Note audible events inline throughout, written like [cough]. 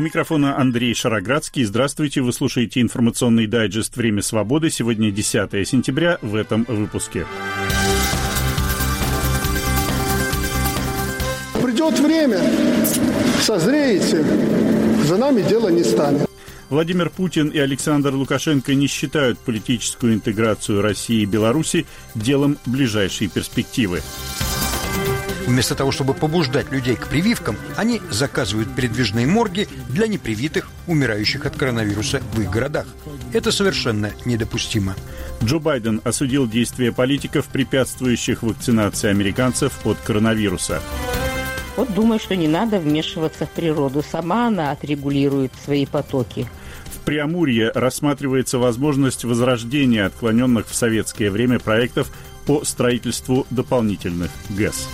У микрофона Андрей Шароградский. Здравствуйте, вы слушаете информационный дайджест «Время свободы». Сегодня 10 сентября в этом выпуске. Придет время, созреете, за нами дело не станет. Владимир Путин и Александр Лукашенко не считают политическую интеграцию России и Беларуси делом ближайшей перспективы. Вместо того, чтобы побуждать людей к прививкам, они заказывают передвижные морги для непривитых, умирающих от коронавируса в их городах. Это совершенно недопустимо. Джо Байден осудил действия политиков, препятствующих вакцинации американцев от коронавируса. Вот думаю, что не надо вмешиваться в природу. Сама она отрегулирует свои потоки. В Преамурье рассматривается возможность возрождения отклоненных в советское время проектов по строительству дополнительных ГЭС.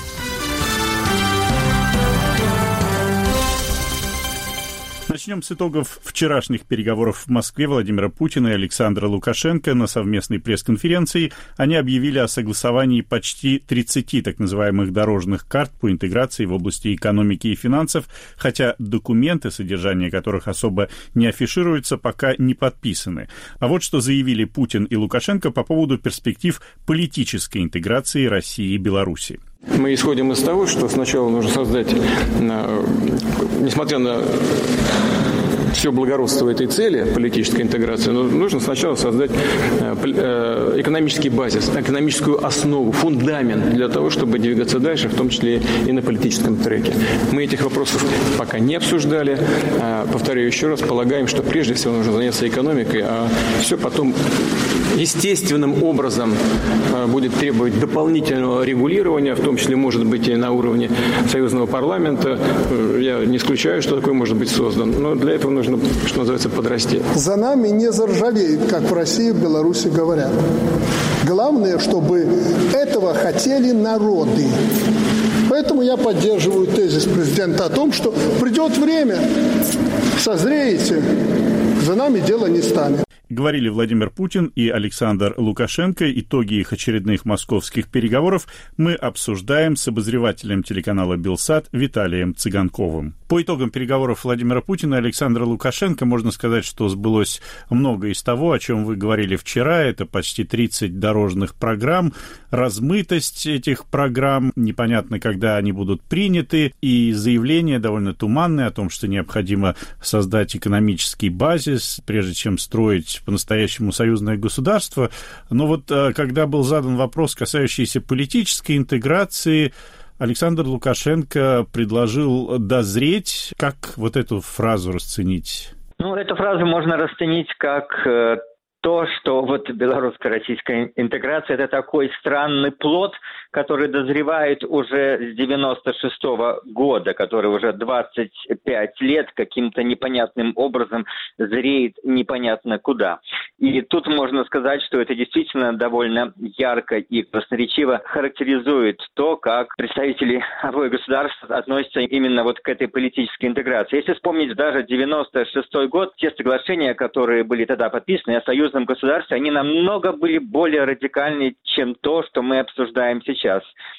Начнем с итогов вчерашних переговоров в Москве Владимира Путина и Александра Лукашенко на совместной пресс-конференции. Они объявили о согласовании почти 30 так называемых дорожных карт по интеграции в области экономики и финансов, хотя документы, содержание которых особо не афишируется, пока не подписаны. А вот что заявили Путин и Лукашенко по поводу перспектив политической интеграции России и Беларуси. Мы исходим из того, что сначала нужно создать, несмотря на все благородство этой цели, политической интеграции, но нужно сначала создать э, э, экономический базис, экономическую основу, фундамент для того, чтобы двигаться дальше, в том числе и на политическом треке. Мы этих вопросов пока не обсуждали. Повторяю еще раз, полагаем, что прежде всего нужно заняться экономикой, а все потом естественным образом э, будет требовать дополнительного регулирования, в том числе, может быть, и на уровне союзного парламента. Я не исключаю, что такое может быть создан, но для этого нужно что называется, подрасти. За нами не заржавеет, как в России и Беларуси говорят. Главное, чтобы этого хотели народы. Поэтому я поддерживаю тезис президента о том, что придет время, созреете, за нами дело не станет. Говорили Владимир Путин и Александр Лукашенко. Итоги их очередных московских переговоров мы обсуждаем с обозревателем телеканала «Белсат» Виталием Цыганковым. По итогам переговоров Владимира Путина и Александра Лукашенко можно сказать, что сбылось много из того, о чем вы говорили вчера. Это почти 30 дорожных программ, размытость этих программ, непонятно, когда они будут приняты, и заявление довольно туманное о том, что необходимо создать экономический базис, прежде чем строить быть по-настоящему союзное государство. Но вот э, когда был задан вопрос, касающийся политической интеграции, Александр Лукашенко предложил дозреть. Как вот эту фразу расценить? Ну, эту фразу можно расценить как э, то, что вот белорусско-российская интеграция – это такой странный плод, который дозревает уже с 96 -го года, который уже 25 лет каким-то непонятным образом зреет непонятно куда. И тут можно сказать, что это действительно довольно ярко и красноречиво характеризует то, как представители обоих государств относятся именно вот к этой политической интеграции. Если вспомнить даже 96 год, те соглашения, которые были тогда подписаны о союзном государстве, они намного были более радикальны, чем то, что мы обсуждаем сейчас.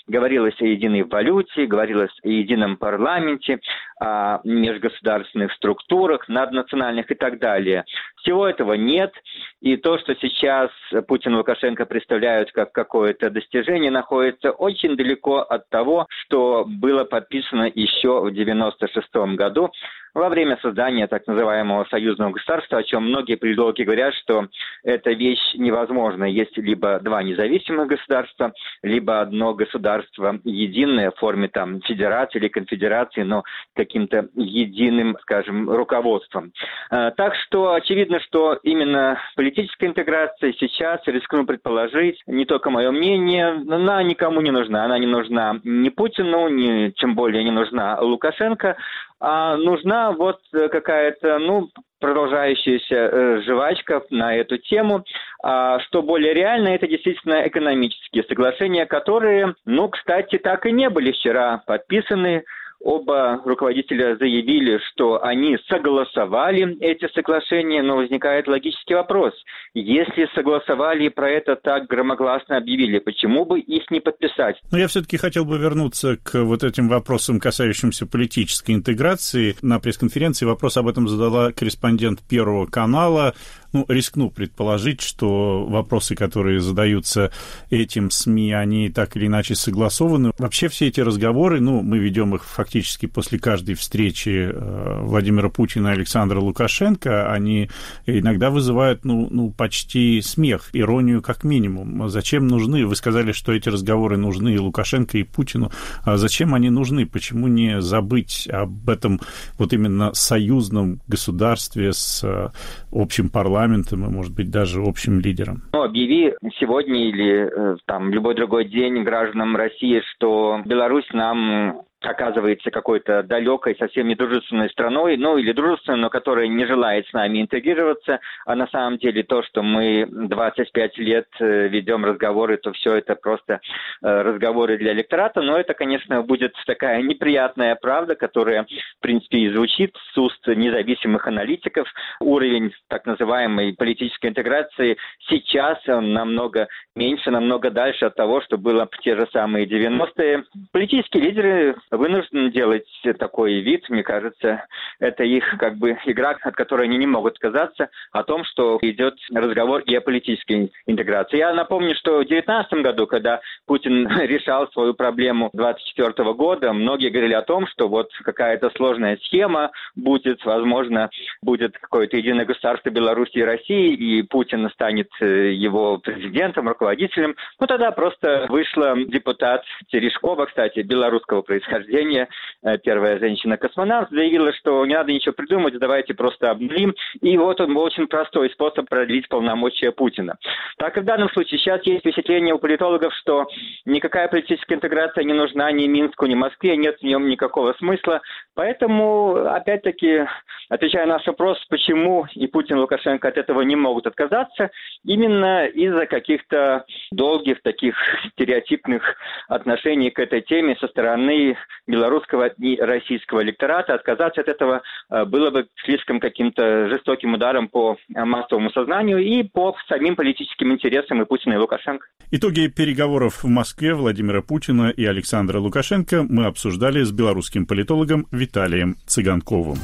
Говорилось о единой валюте, говорилось о едином парламенте, о межгосударственных структурах, наднациональных и так далее. Всего этого нет, и то, что сейчас Путин и Лукашенко представляют как какое-то достижение, находится очень далеко от того, что было подписано еще в 1996 году во время создания так называемого союзного государства, о чем многие политологи говорят, что эта вещь невозможна. Есть либо два независимых государства, либо одно государство единое в форме там федерации или конфедерации, но каким-то единым, скажем, руководством. А, так что очевидно, что именно политическая интеграция сейчас, рискну предположить, не только мое мнение, она никому не нужна. Она не нужна ни Путину, ни, тем более не нужна Лукашенко, а нужна вот какая-то, ну, продолжающаяся э, жвачка на эту тему. А, что более реально, это действительно экономические соглашения, которые, ну, кстати, так и не были вчера подписаны Оба руководителя заявили, что они согласовали эти соглашения, но возникает логический вопрос. Если согласовали про это так громогласно объявили, почему бы их не подписать? Но я все-таки хотел бы вернуться к вот этим вопросам, касающимся политической интеграции. На пресс-конференции вопрос об этом задала корреспондент Первого канала ну, рискну предположить, что вопросы, которые задаются этим СМИ, они так или иначе согласованы. Вообще все эти разговоры, ну, мы ведем их фактически после каждой встречи э, Владимира Путина и Александра Лукашенко, они иногда вызывают, ну, ну, почти смех, иронию как минимум. Зачем нужны? Вы сказали, что эти разговоры нужны и Лукашенко, и Путину. А зачем они нужны? Почему не забыть об этом вот именно союзном государстве с э, общим парламентом? Парламентом и, может быть, даже общим лидером? Ну, объяви сегодня или э, там любой другой день гражданам России, что Беларусь нам оказывается какой-то далекой, совсем недружественной страной, ну или дружественной, но которая не желает с нами интегрироваться, а на самом деле то, что мы 25 лет э, ведем разговоры, то все это просто э, разговоры для электората, но это, конечно, будет такая неприятная правда, которая, в принципе, и звучит с уст независимых аналитиков. Уровень так называемой политической интеграции сейчас намного меньше, намного дальше от того, что было в те же самые 90-е. Политические лидеры вынуждены делать такой вид, мне кажется, это их как бы игра, от которой они не могут отказаться, о том, что идет разговор геополитической интеграции. Я напомню, что в 2019 году, когда Путин [laughs] решал свою проблему 24 года, многие говорили о том, что вот какая-то сложная схема будет, возможно, будет какое-то единое государство Беларуси и России, и Путин станет э, его президентом, руководителем. Ну, тогда просто вышла депутат Терешкова, кстати, белорусского происхождения, происхождения, э, первая женщина-космонавт, заявила, что не надо ничего придумать, давайте просто обнулим. И вот он очень простой способ продлить полномочия Путина. Так и в данном случае сейчас есть впечатление у политологов, что никакая политическая интеграция не нужна ни Минску, ни Москве, нет в нем никакого смысла. Поэтому, опять-таки, отвечая на наш вопрос, почему и Путин, и Лукашенко от этого не могут отказаться, именно из-за каких-то долгих таких стереотипных отношений к этой теме со стороны белорусского и российского электората. Отказаться от этого э, было бы слишком каким-то жестоким ударом по массовому сознанию и по самим политическим интересам и Путина, и Лукашенко. Итоги переговоров в Москве Владимира Путина и Александра Лукашенко мы обсуждали с белорусским политологом Виталием Цыганковым.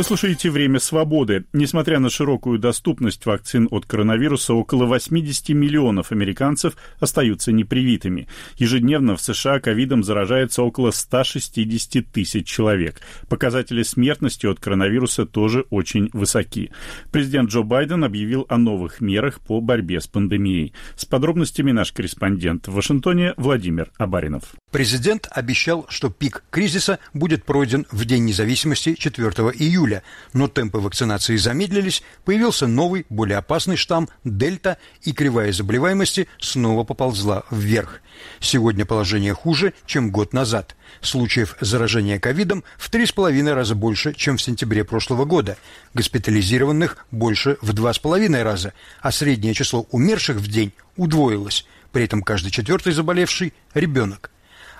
Вы слушаете «Время свободы». Несмотря на широкую доступность вакцин от коронавируса, около 80 миллионов американцев остаются непривитыми. Ежедневно в США ковидом заражается около 160 тысяч человек. Показатели смертности от коронавируса тоже очень высоки. Президент Джо Байден объявил о новых мерах по борьбе с пандемией. С подробностями наш корреспондент в Вашингтоне Владимир Абаринов. Президент обещал, что пик кризиса будет пройден в День независимости 4 июля июля, но темпы вакцинации замедлились, появился новый, более опасный штамм Дельта, и кривая заболеваемости снова поползла вверх. Сегодня положение хуже, чем год назад. Случаев заражения ковидом в три с половиной раза больше, чем в сентябре прошлого года. Госпитализированных больше в два с половиной раза, а среднее число умерших в день удвоилось. При этом каждый четвертый заболевший – ребенок.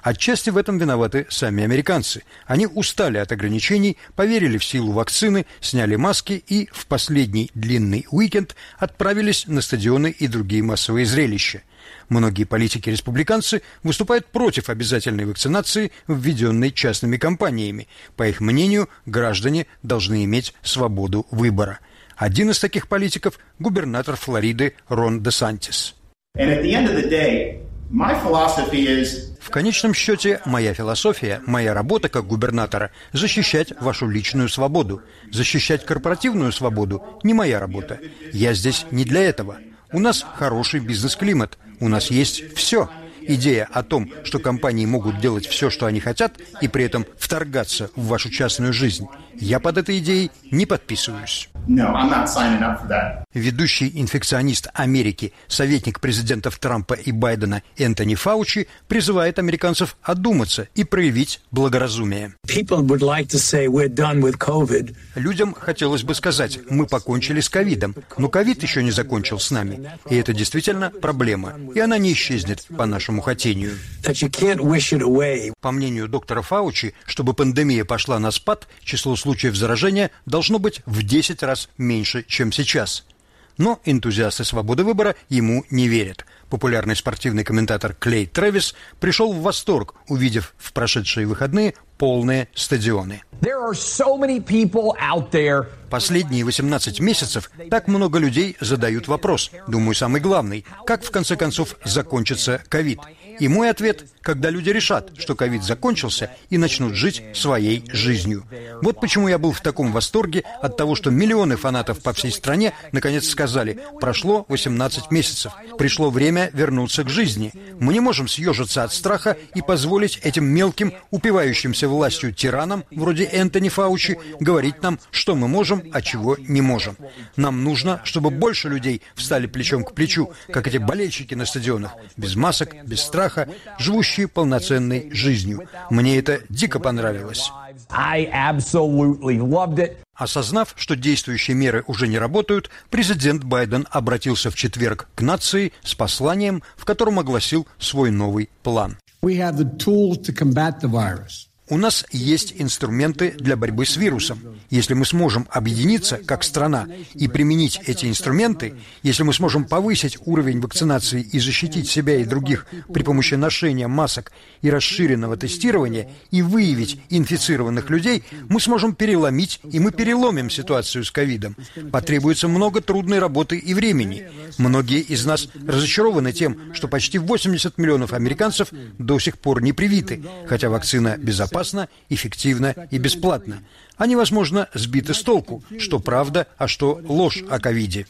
Отчасти в этом виноваты сами американцы. Они устали от ограничений, поверили в силу вакцины, сняли маски и в последний длинный уикенд отправились на стадионы и другие массовые зрелища. Многие политики-республиканцы выступают против обязательной вакцинации, введенной частными компаниями. По их мнению, граждане должны иметь свободу выбора. Один из таких политиков – губернатор Флориды Рон де Сантис. В конечном счете, моя философия, моя работа как губернатора – защищать вашу личную свободу. Защищать корпоративную свободу – не моя работа. Я здесь не для этого. У нас хороший бизнес-климат. У нас есть все. Идея о том, что компании могут делать все, что они хотят, и при этом вторгаться в вашу частную жизнь, я под этой идеей не подписываюсь. No, I'm not signing up for that. Ведущий инфекционист Америки, советник президентов Трампа и Байдена Энтони Фаучи призывает американцев одуматься и проявить благоразумие. Like Людям хотелось бы сказать, мы покончили с ковидом, но ковид еще не закончил с нами. И это действительно проблема, и она не исчезнет по нашему нашему хотению. По мнению доктора Фаучи, чтобы пандемия пошла на спад, число случаев заражения должно быть в 10 раз меньше, чем сейчас. Но энтузиасты свободы выбора ему не верят. Популярный спортивный комментатор Клей Трэвис пришел в восторг, увидев в прошедшие выходные полные стадионы. Последние 18 месяцев так много людей задают вопрос, думаю, самый главный, как в конце концов закончится ковид. И мой ответ – когда люди решат, что ковид закончился и начнут жить своей жизнью. Вот почему я был в таком восторге от того, что миллионы фанатов по всей стране наконец сказали «прошло 18 месяцев, пришло время вернуться к жизни». Мы не можем съежиться от страха и позволить этим мелким, упивающимся властью тиранам, вроде Энтони Фаучи, говорить нам, что мы можем, а чего не можем. Нам нужно, чтобы больше людей встали плечом к плечу, как эти болельщики на стадионах, без масок, без страха, страха, живущие полноценной жизнью. Мне это дико понравилось. Осознав, что действующие меры уже не работают, президент Байден обратился в четверг к нации с посланием, в котором огласил свой новый план. We have the tools to combat the virus. У нас есть инструменты для борьбы с вирусом. Если мы сможем объединиться как страна и применить эти инструменты, если мы сможем повысить уровень вакцинации и защитить себя и других при помощи ношения масок и расширенного тестирования и выявить инфицированных людей, мы сможем переломить и мы переломим ситуацию с ковидом. Потребуется много трудной работы и времени. Многие из нас разочарованы тем, что почти 80 миллионов американцев до сих пор не привиты, хотя вакцина безопасна безопасно, эффективно и бесплатно. Они, возможно, сбиты с толку, что правда, а что ложь о ковиде.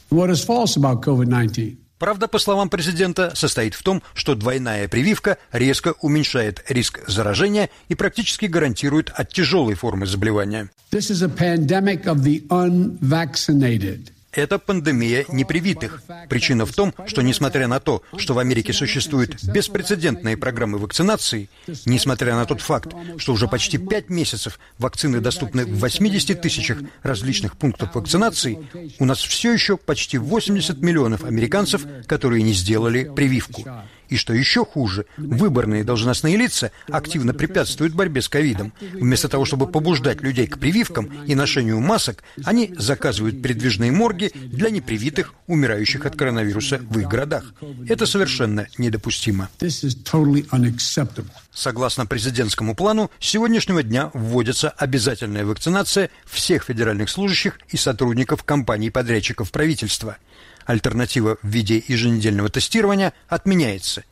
Правда, по словам президента, состоит в том, что двойная прививка резко уменьшает риск заражения и практически гарантирует от тяжелой формы заболевания. This is a pandemic of the unvaccinated. Это пандемия непривитых. Причина в том, что несмотря на то, что в Америке существуют беспрецедентные программы вакцинации, несмотря на тот факт, что уже почти пять месяцев вакцины доступны в 80 тысячах различных пунктов вакцинации, у нас все еще почти 80 миллионов американцев, которые не сделали прививку. И что еще хуже, выборные должностные лица активно препятствуют борьбе с ковидом. Вместо того, чтобы побуждать людей к прививкам и ношению масок, они заказывают передвижные морги для непривитых, умирающих от коронавируса в их городах. Это совершенно недопустимо. Согласно президентскому плану, с сегодняшнего дня вводится обязательная вакцинация всех федеральных служащих и сотрудников компаний-подрядчиков правительства – Альтернатива в виде еженедельного тестирования отменяется.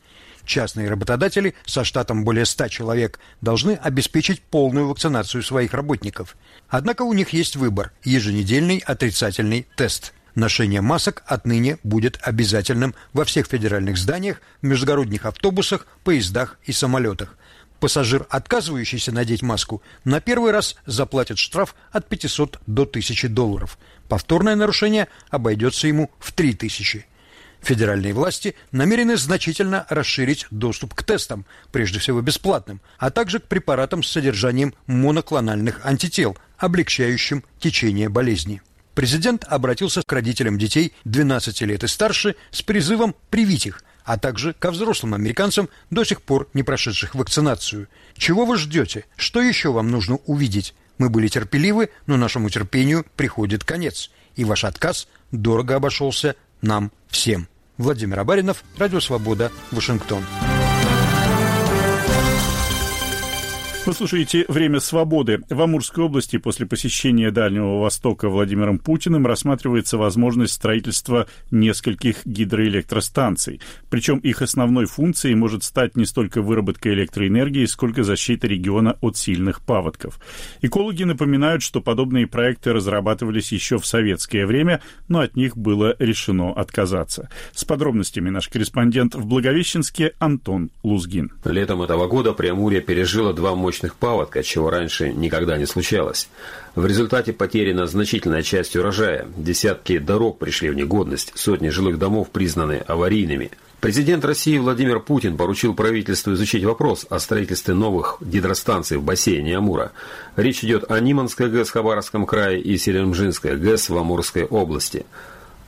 Частные работодатели со штатом более 100 человек должны обеспечить полную вакцинацию своих работников. Однако у них есть выбор – еженедельный отрицательный тест. Ношение масок отныне будет обязательным во всех федеральных зданиях, междугородних автобусах, поездах и самолетах. Пассажир, отказывающийся надеть маску, на первый раз заплатит штраф от 500 до 1000 долларов. Повторное нарушение обойдется ему в 3000. Федеральные власти намерены значительно расширить доступ к тестам, прежде всего бесплатным, а также к препаратам с содержанием моноклональных антител, облегчающим течение болезни. Президент обратился к родителям детей 12 лет и старше с призывом привить их, а также ко взрослым американцам, до сих пор не прошедших вакцинацию. Чего вы ждете? Что еще вам нужно увидеть? Мы были терпеливы, но нашему терпению приходит конец. И ваш отказ дорого обошелся нам всем. Владимир Абаринов, Радио Свобода, Вашингтон. Вы слушаете «Время свободы». В Амурской области после посещения Дальнего Востока Владимиром Путиным рассматривается возможность строительства нескольких гидроэлектростанций. Причем их основной функцией может стать не столько выработка электроэнергии, сколько защита региона от сильных паводков. Экологи напоминают, что подобные проекты разрабатывались еще в советское время, но от них было решено отказаться. С подробностями наш корреспондент в Благовещенске Антон Лузгин. Летом этого года Преамурье пережило два мощных мощных паводка, чего раньше никогда не случалось. В результате потеряна значительная часть урожая, десятки дорог пришли в негодность, сотни жилых домов признаны аварийными. Президент России Владимир Путин поручил правительству изучить вопрос о строительстве новых гидростанций в бассейне Амура. Речь идет о Ниманской ГЭС в Хабаровском крае и Селимжинской ГЭС в Амурской области.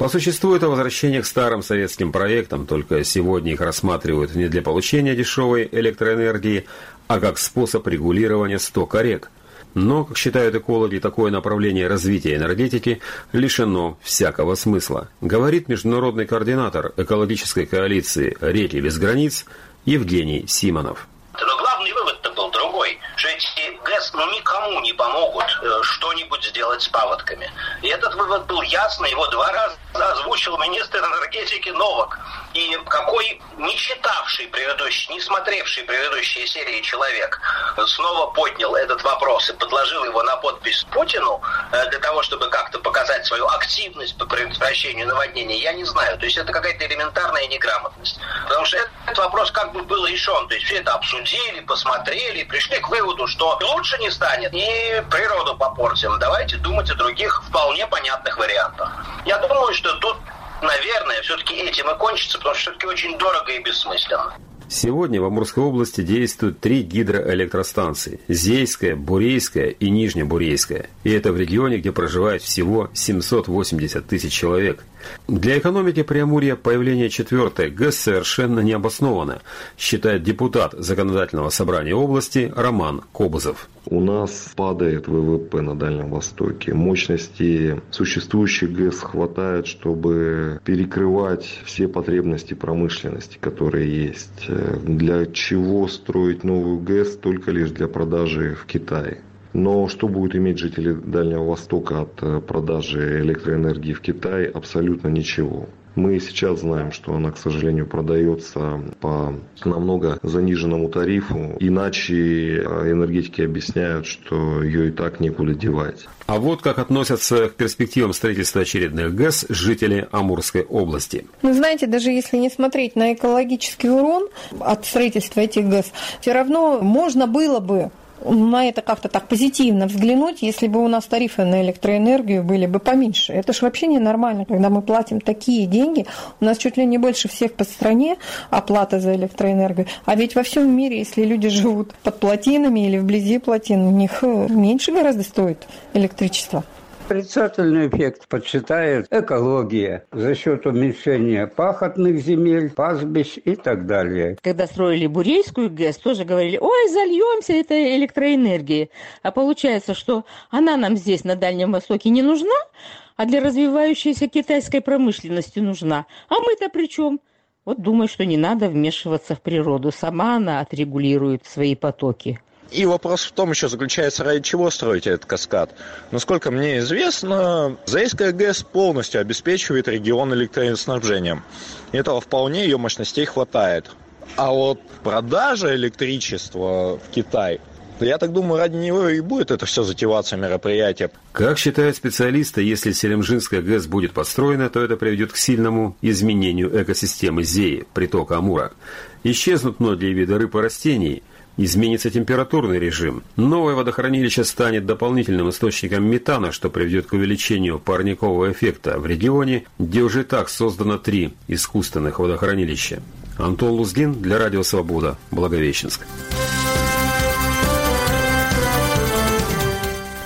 По существу это возвращение к старым советским проектам, только сегодня их рассматривают не для получения дешевой электроэнергии, а как способ регулирования стока рек. Но, как считают экологи, такое направление развития энергетики лишено всякого смысла, говорит международный координатор экологической коалиции «Реки без границ» Евгений Симонов. Но главный вывод-то был другой, что эти ГЭС ну, никому не помогут э, что-нибудь сделать с паводками. И этот вывод был ясный, его два раза озвучил министр энергетики Новак. И какой не читавший предыдущий, не смотревший предыдущие серии человек снова поднял этот вопрос и подложил его на подпись Путину э, для того, чтобы как-то показать свою активность по предотвращению наводнений, я не знаю. То есть это какая-то элементарная неграмотность. Потому что этот вопрос как бы был решен. То есть все это обсудили, посмотрели, пришли к выводу, что лучше не станет и природу попортим. Давайте думать о других вполне понятных вариантах. Я думаю, что тут наверное, все-таки этим и кончится, потому что все-таки очень дорого и бессмысленно. Сегодня в Амурской области действуют три гидроэлектростанции – Зейская, Бурейская и Нижнебурейская. И это в регионе, где проживает всего 780 тысяч человек. Для экономики Преамурья появление четвертой ГЭС совершенно не обосновано, считает депутат Законодательного собрания области Роман Кобызов. У нас падает ВВП на Дальнем Востоке. Мощности существующих ГЭС хватает, чтобы перекрывать все потребности промышленности, которые есть. Для чего строить новую ГЭС только лишь для продажи в Китае? Но что будут иметь жители Дальнего Востока от продажи электроэнергии в Китае? Абсолютно ничего. Мы сейчас знаем, что она, к сожалению, продается по намного заниженному тарифу. Иначе энергетики объясняют, что ее и так некуда девать. А вот как относятся к перспективам строительства очередных ГЭС жители Амурской области. Вы знаете, даже если не смотреть на экологический урон от строительства этих ГЭС, все равно можно было бы на это как-то так позитивно взглянуть, если бы у нас тарифы на электроэнергию были бы поменьше. Это же вообще ненормально, когда мы платим такие деньги. У нас чуть ли не больше всех по стране оплата за электроэнергию. А ведь во всем мире, если люди живут под плотинами или вблизи плотин, у них меньше гораздо стоит электричество. Отрицательный эффект подсчитает экология за счет уменьшения пахотных земель, пастбищ и так далее. Когда строили Бурейскую ГЭС, тоже говорили, ой, зальемся этой электроэнергией. А получается, что она нам здесь, на Дальнем Востоке, не нужна, а для развивающейся китайской промышленности нужна. А мы-то при чем? Вот думаю, что не надо вмешиваться в природу. Сама она отрегулирует свои потоки. И вопрос в том еще заключается, ради чего строить этот каскад. Насколько мне известно, Заийская ГЭС полностью обеспечивает регион электроснабжением. Этого вполне ее мощностей хватает. А вот продажа электричества в Китай я так думаю, ради него и будет это все затеваться мероприятие. Как считают специалисты, если Селимжинская ГЭС будет построена, то это приведет к сильному изменению экосистемы Зеи, притока Амура. Исчезнут многие виды рыб и растений – Изменится температурный режим. Новое водохранилище станет дополнительным источником метана, что приведет к увеличению парникового эффекта в регионе, где уже так создано три искусственных водохранилища. Антон Лузгин для Радио Свобода, Благовещенск.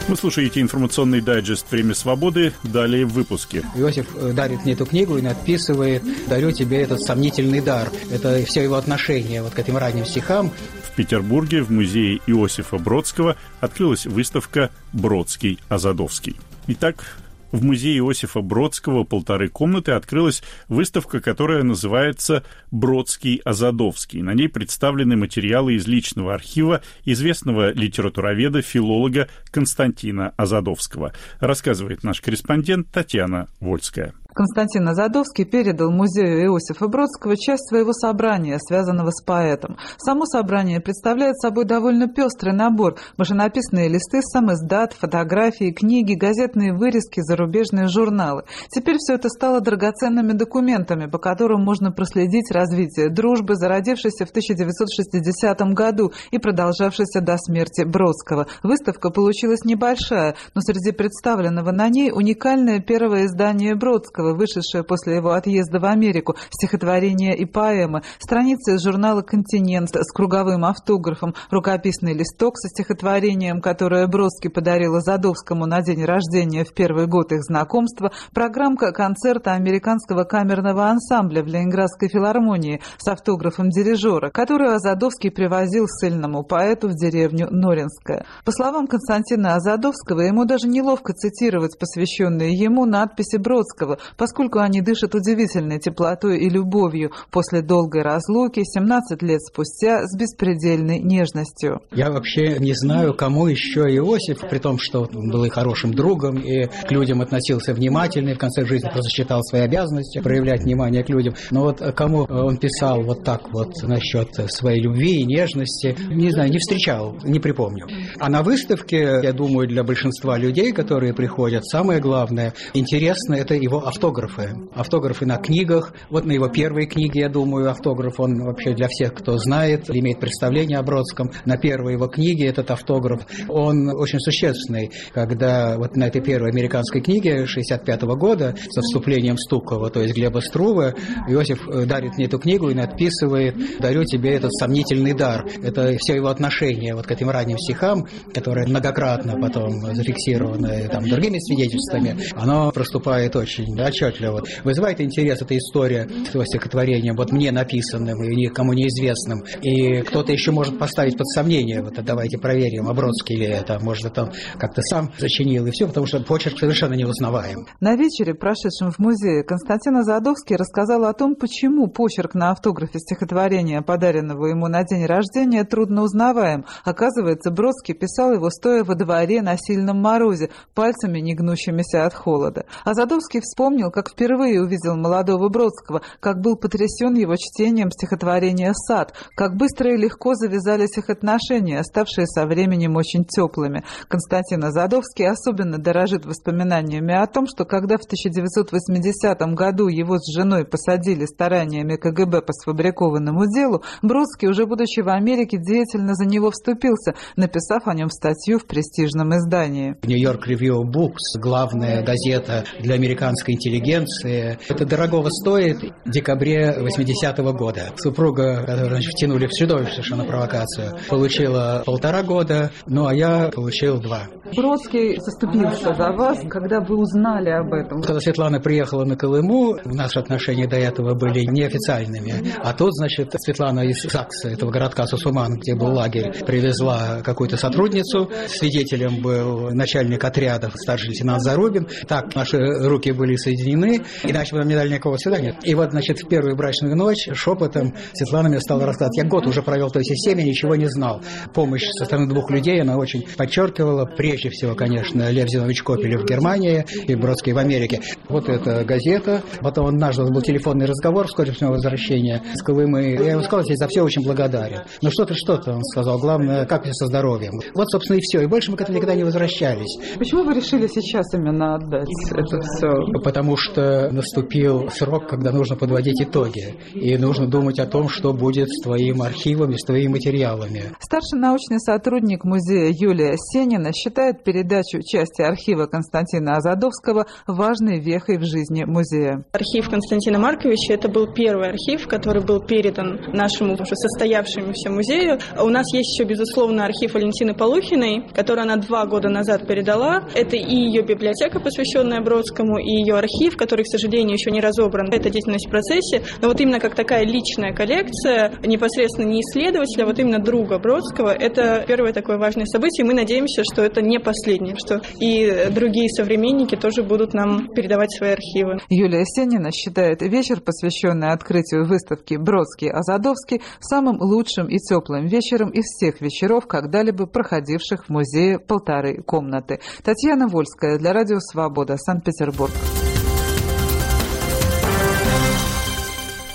Вы слушаете информационный дайджест «Время свободы». Далее в выпуске. Иосиф э, дарит мне эту книгу и надписывает «Дарю тебе этот сомнительный дар». Это все его отношение вот к этим ранним стихам. Петербурге в музее Иосифа Бродского открылась выставка «Бродский Азадовский». Итак, в музее Иосифа Бродского полторы комнаты открылась выставка, которая называется «Бродский Азадовский». На ней представлены материалы из личного архива известного литературоведа, филолога Константина Азадовского. Рассказывает наш корреспондент Татьяна Вольская. Константин Азадовский передал музею Иосифа Бродского часть своего собрания, связанного с поэтом. Само собрание представляет собой довольно пестрый набор. Машинописные листы, сам издат, фотографии, книги, газетные вырезки, зарубежные журналы. Теперь все это стало драгоценными документами, по которым можно проследить развитие дружбы, зародившейся в 1960 году и продолжавшейся до смерти Бродского. Выставка получилась небольшая, но среди представленного на ней уникальное первое издание Бродского, Азадовского, вышедшее после его отъезда в Америку, стихотворения и поэмы, страницы журнала «Континент» с круговым автографом, рукописный листок со стихотворением, которое Бродский подарил Азадовскому на день рождения в первый год их знакомства, программка концерта американского камерного ансамбля в Ленинградской филармонии с автографом дирижера, которую Азадовский привозил сильному поэту в деревню Норинская. По словам Константина Азадовского, ему даже неловко цитировать посвященные ему надписи Бродского, поскольку они дышат удивительной теплотой и любовью после долгой разлуки 17 лет спустя с беспредельной нежностью. Я вообще не знаю, кому еще Иосиф, при том, что он был и хорошим другом, и к людям относился внимательно, и в конце жизни просто считал свои обязанности проявлять внимание к людям. Но вот кому он писал вот так вот насчет своей любви и нежности, не знаю, не встречал, не припомню. А на выставке, я думаю, для большинства людей, которые приходят, самое главное, интересно, это его автографы. Автографы на книгах. Вот на его первой книге, я думаю, автограф, он вообще для всех, кто знает, имеет представление о Бродском. На первой его книге этот автограф, он очень существенный. Когда вот на этой первой американской книге 65 -го года со вступлением Стукова, то есть Глеба Струвы, Иосиф э, дарит мне эту книгу и надписывает «Дарю тебе этот сомнительный дар». Это все его отношение вот к этим ранним стихам, которые многократно потом зафиксированы там, другими свидетельствами, оно проступает очень отчетливо. Вызывает интерес эта история с его стихотворением, вот мне написанным и никому неизвестным. И кто-то еще может поставить под сомнение, вот давайте проверим, Обродский ли это, может, это как-то сам зачинил, и все, потому что почерк совершенно не узнаваем. На вечере, прошедшем в музее, Константин Азадовский рассказал о том, почему почерк на автографе стихотворения, подаренного ему на день рождения, трудно узнаваем. Оказывается, Бродский писал его стоя во дворе на сильном морозе, пальцами не гнущимися от холода. Азадовский вспомнил, как впервые увидел молодого Бродского, как был потрясен его чтением стихотворения «Сад», как быстро и легко завязались их отношения, ставшие со временем очень теплыми. Константин Азадовский особенно дорожит воспоминаниями о том, что когда в 1980 году его с женой посадили стараниями КГБ по сфабрикованному делу, Бродский, уже будучи в Америке, деятельно за него вступился, написав о нем статью в престижном издании. Нью-Йорк Review Books, главная газета для американской интеллигенции. Это дорогого стоит в декабре 80-го года. Супруга, которую значит, втянули в чудовищную совершенно провокацию, получила полтора года, ну а я получил два. Бродский заступился за вас, когда вы узнали об этом? Когда Светлана приехала на Колыму, наши отношения до этого были неофициальными. А тут, значит, Светлана из Сакса, этого городка Сусуман, где был лагерь, привезла какую-то сотрудницу. Свидетелем был начальник отрядов, старший лейтенант Зарубин. Так наши руки были соединены, иначе бы нам не дали никакого свидания. И вот, значит, в первую брачную ночь шепотом Светлана мне стала рассказывать. Я год уже провел в той системе, ничего не знал. Помощь со стороны двух людей она очень подчеркивала. Прежде всего, конечно, Лев Зинович Копелев в Германии и Бродский в Америке. Вот эта газета. Потом однажды был телефонный разговор вскоре после возвращения с Колымы. Я ему сказал, я за все очень благодарен. Ну что-то, что-то, он сказал. Главное, как со здоровьем. Вот, собственно, и все. И больше мы к этому никогда не возвращались. Почему вы решили сейчас именно отдать это все? Потому что наступил срок, когда нужно подводить итоги. И нужно думать о том, что будет с твоим архивом и с твоими материалами. Старший научный сотрудник музея Юлия Сенина считает передачу части архива Константина Азадовского важной вехой в жизни музея. Архив Константина Марковича – это был первый архив, который был передан нашему уже состоявшемуся музею. У нас есть еще, безусловно, архив Валентины Полухиной, который она два года назад передала. Это и ее библиотека, посвященная Бродскому, и ее архив, который, к сожалению, еще не разобран. Это деятельность в процессе. Но вот именно как такая личная коллекция, непосредственно не исследователя, а вот именно друга Бродского, это первое такое важное событие. Мы надеемся, что это не последнее, что и другие современники тоже будут нам передавать свои архивы. Юлия Сенина считает вечер, посвященный открытию выставки «Бродский-Азадовский», самым лучшим и теплым вечером из всех вечеров, когда-либо проходивших в музее «Полторы комнаты». Татьяна Вольская для Радио «Свобода», Санкт-Петербург.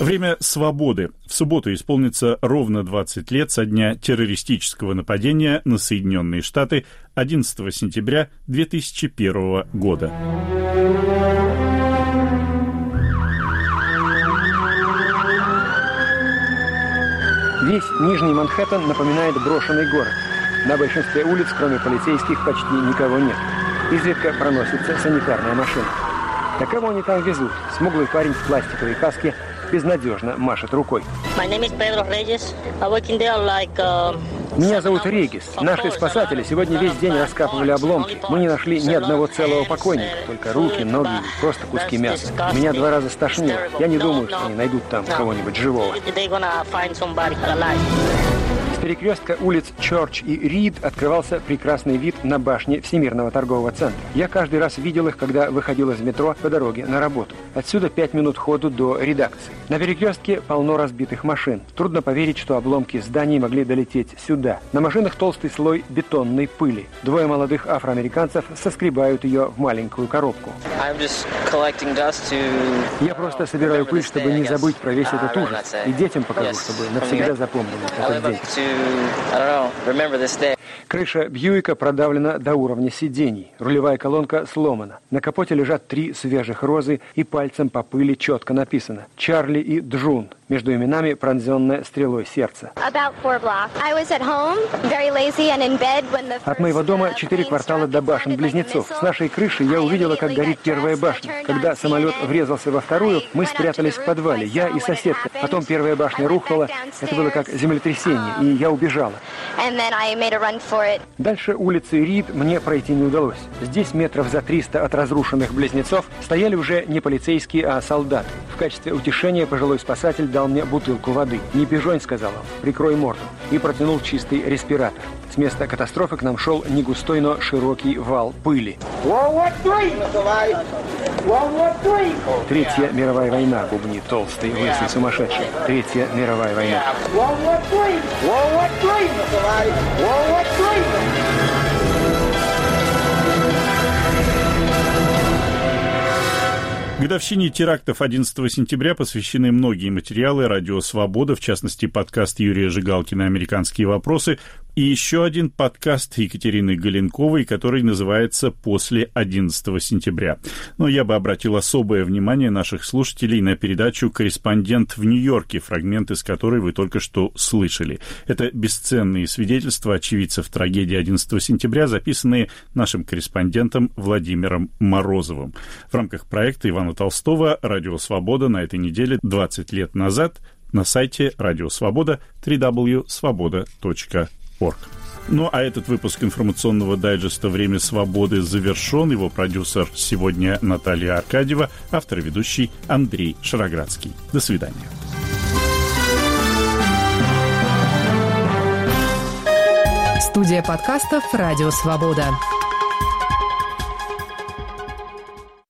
Время свободы. В субботу исполнится ровно 20 лет со дня террористического нападения на Соединенные Штаты 11 сентября 2001 года. Весь Нижний Манхэттен напоминает брошенный город. На большинстве улиц, кроме полицейских, почти никого нет. Изредка проносится санитарная машина. Кого они там везут? Смуглый парень в пластиковой каске безнадежно машет рукой. Меня зовут Регис. Наши спасатели сегодня весь день раскапывали обломки. Мы не нашли ни одного целого покойника, только руки, ноги просто куски мяса. Меня два раза стошнило. Я не думаю, что они найдут там кого-нибудь живого перекрестка улиц Чорч и Рид открывался прекрасный вид на башни Всемирного торгового центра. Я каждый раз видел их, когда выходил из метро по дороге на работу. Отсюда пять минут ходу до редакции. На перекрестке полно разбитых машин. Трудно поверить, что обломки зданий могли долететь сюда. На машинах толстый слой бетонной пыли. Двое молодых афроамериканцев соскребают ее в маленькую коробку. Я просто собираю пыль, чтобы не забыть про весь этот ужас. И детям покажу, чтобы навсегда запомнили этот день. Крыша Бьюика продавлена до уровня сидений. Рулевая колонка сломана. На капоте лежат три свежих розы и пальцем по пыли четко написано «Чарли и Джун». Между именами пронзенное стрелой сердце. От моего дома четыре квартала до башен-близнецов. С нашей крыши я увидела, как горит первая башня. Когда самолет врезался во вторую, мы спрятались в подвале, я и соседка. Потом первая башня рухнула. Это было как землетрясение, и я убежала. Дальше улицы Рид мне пройти не удалось. Здесь метров за 300 от разрушенных близнецов стояли уже не полицейские, а солдаты. В качестве утешения пожилой спасатель дал мне бутылку воды. «Не пижонь», — сказал он, — «прикрой морду». И протянул чистый респиратор. С места катастрофы к нам шел не густой, но широкий вал пыли. Третья мировая война, бубнит толстый, лысый сумасшедший. Третья мировая война. Годовщине терактов 11 сентября посвящены многие материалы. «Радио Свобода», в частности, подкаст Юрия Жигалкина «Американские вопросы», и еще один подкаст Екатерины Галенковой, который называется «После 11 сентября». Но я бы обратил особое внимание наших слушателей на передачу «Корреспондент в Нью-Йорке», фрагмент из которой вы только что слышали. Это бесценные свидетельства очевидцев трагедии 11 сентября, записанные нашим корреспондентом Владимиром Морозовым. В рамках проекта Ивана Толстого «Радио Свобода» на этой неделе 20 лет назад на сайте Радио Свобода www.svoboda.ru org. Ну а этот выпуск информационного дайджеста «Время свободы» завершен. Его продюсер сегодня Наталья Аркадьева, автор и ведущий Андрей Шароградский. До свидания. Студия подкастов «Радио Свобода».